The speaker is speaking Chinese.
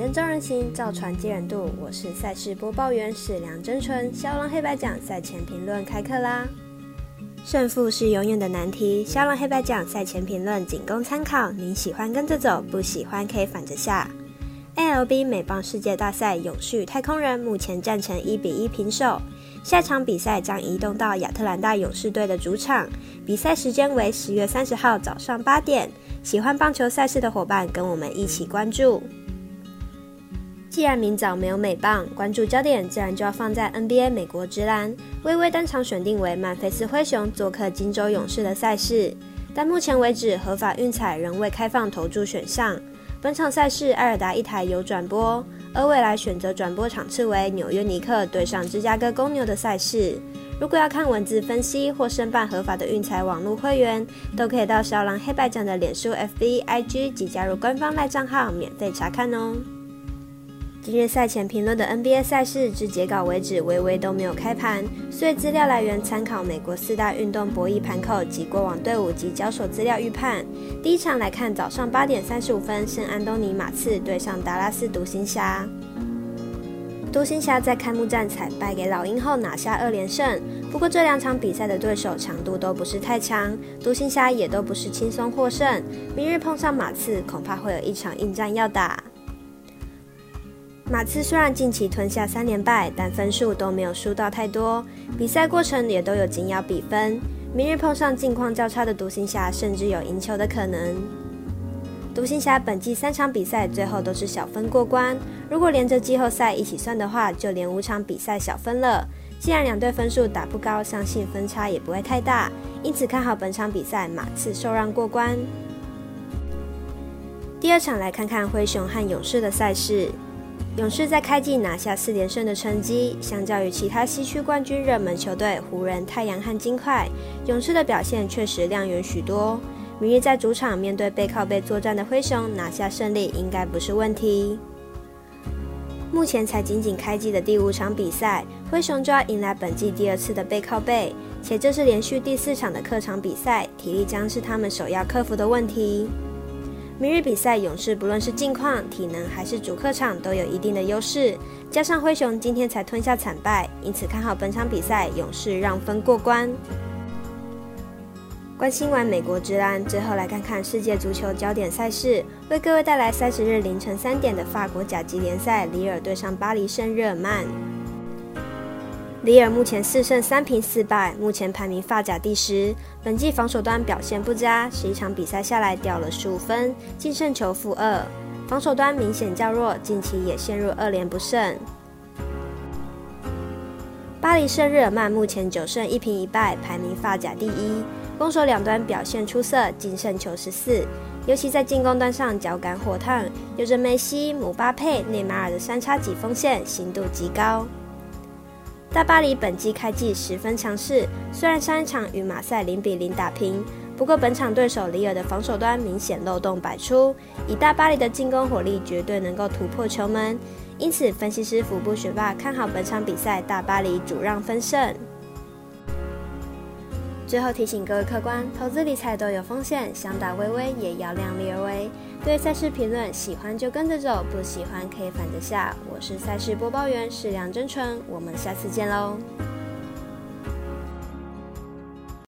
灯照人行，造船接人度。我是赛事播报员史梁真纯。肖龙黑白奖赛前评论开课啦！胜负是永远的难题，肖龙黑白奖赛前评论仅供参考。您喜欢跟着走，不喜欢可以反着下。ALB 美棒世界大赛永续太空人目前战成一比一平手，下场比赛将移动到亚特兰大勇士队的主场，比赛时间为十月三十号早上八点。喜欢棒球赛事的伙伴，跟我们一起关注。既然明早没有美棒，关注焦点自然就要放在 NBA 美国之篮。微微单场选定为曼菲斯灰熊做客金州勇士的赛事，但目前为止合法运彩仍未开放投注选项。本场赛事艾尔达一台有转播，而未来选择转播场次为纽约尼克对上芝加哥公牛的赛事。如果要看文字分析或申办合法的运彩网络会员，都可以到小狼黑白奖的脸书、FB、IG 及加入官方赖账号免费查看哦。今日赛前评论的 NBA 赛事至截稿为止，微微都没有开盘，所以资料来源参考美国四大运动博弈盘口及过往队伍及交手资料预判。第一场来看早上八点三十五分，圣安东尼马刺对上达拉斯独行侠。独行侠在开幕战惨败给老鹰后拿下二连胜，不过这两场比赛的对手强度都不是太强，独行侠也都不是轻松获胜。明日碰上马刺，恐怕会有一场硬战要打。马刺虽然近期吞下三连败，但分数都没有输到太多，比赛过程也都有紧咬比分。明日碰上近况较差的独行侠，甚至有赢球的可能。独行侠本季三场比赛最后都是小分过关，如果连着季后赛一起算的话，就连五场比赛小分了。既然两队分数打不高，相信分差也不会太大，因此看好本场比赛马刺受让过关。第二场来看看灰熊和勇士的赛事。勇士在开季拿下四连胜的成绩，相较于其他西区冠军热门球队湖人、太阳和金块，勇士的表现确实亮眼许多。明日在主场面对背靠背作战的灰熊，拿下胜利应该不是问题。目前才仅仅开季的第五场比赛，灰熊就要迎来本季第二次的背靠背，且这是连续第四场的客场比赛，体力将是他们首要克服的问题。明日比赛，勇士不论是近况、体能还是主客场都有一定的优势，加上灰熊今天才吞下惨败，因此看好本场比赛勇士让分过关。关心完美国职篮，最后来看看世界足球焦点赛事，为各位带来三十日凌晨三点的法国甲级联赛，里尔对上巴黎圣日耳曼。里尔目前四胜三平四败，目前排名法甲第十。本季防守端表现不佳，十一场比赛下来掉了十五分，净胜球负二，防守端明显较弱，近期也陷入二连不胜。巴黎圣日耳曼目前九胜一平一败，排名法甲第一。攻守两端表现出色，净胜球十四，尤其在进攻端上脚感火烫，有着梅西、姆巴佩、内马尔的三叉戟锋线，行度极高。大巴黎本季开季十分强势，虽然上一场与马赛零比零打平，不过本场对手里尔的防守端明显漏洞百出，以大巴黎的进攻火力，绝对能够突破球门。因此，分析师福布学霸看好本场比赛大巴黎主让分胜。最后提醒各位客官，投资理财都有风险，想打微微也要量力而为。对赛事评论，喜欢就跟着走，不喜欢可以反着下。我是赛事播报员，是梁真纯，我们下次见喽。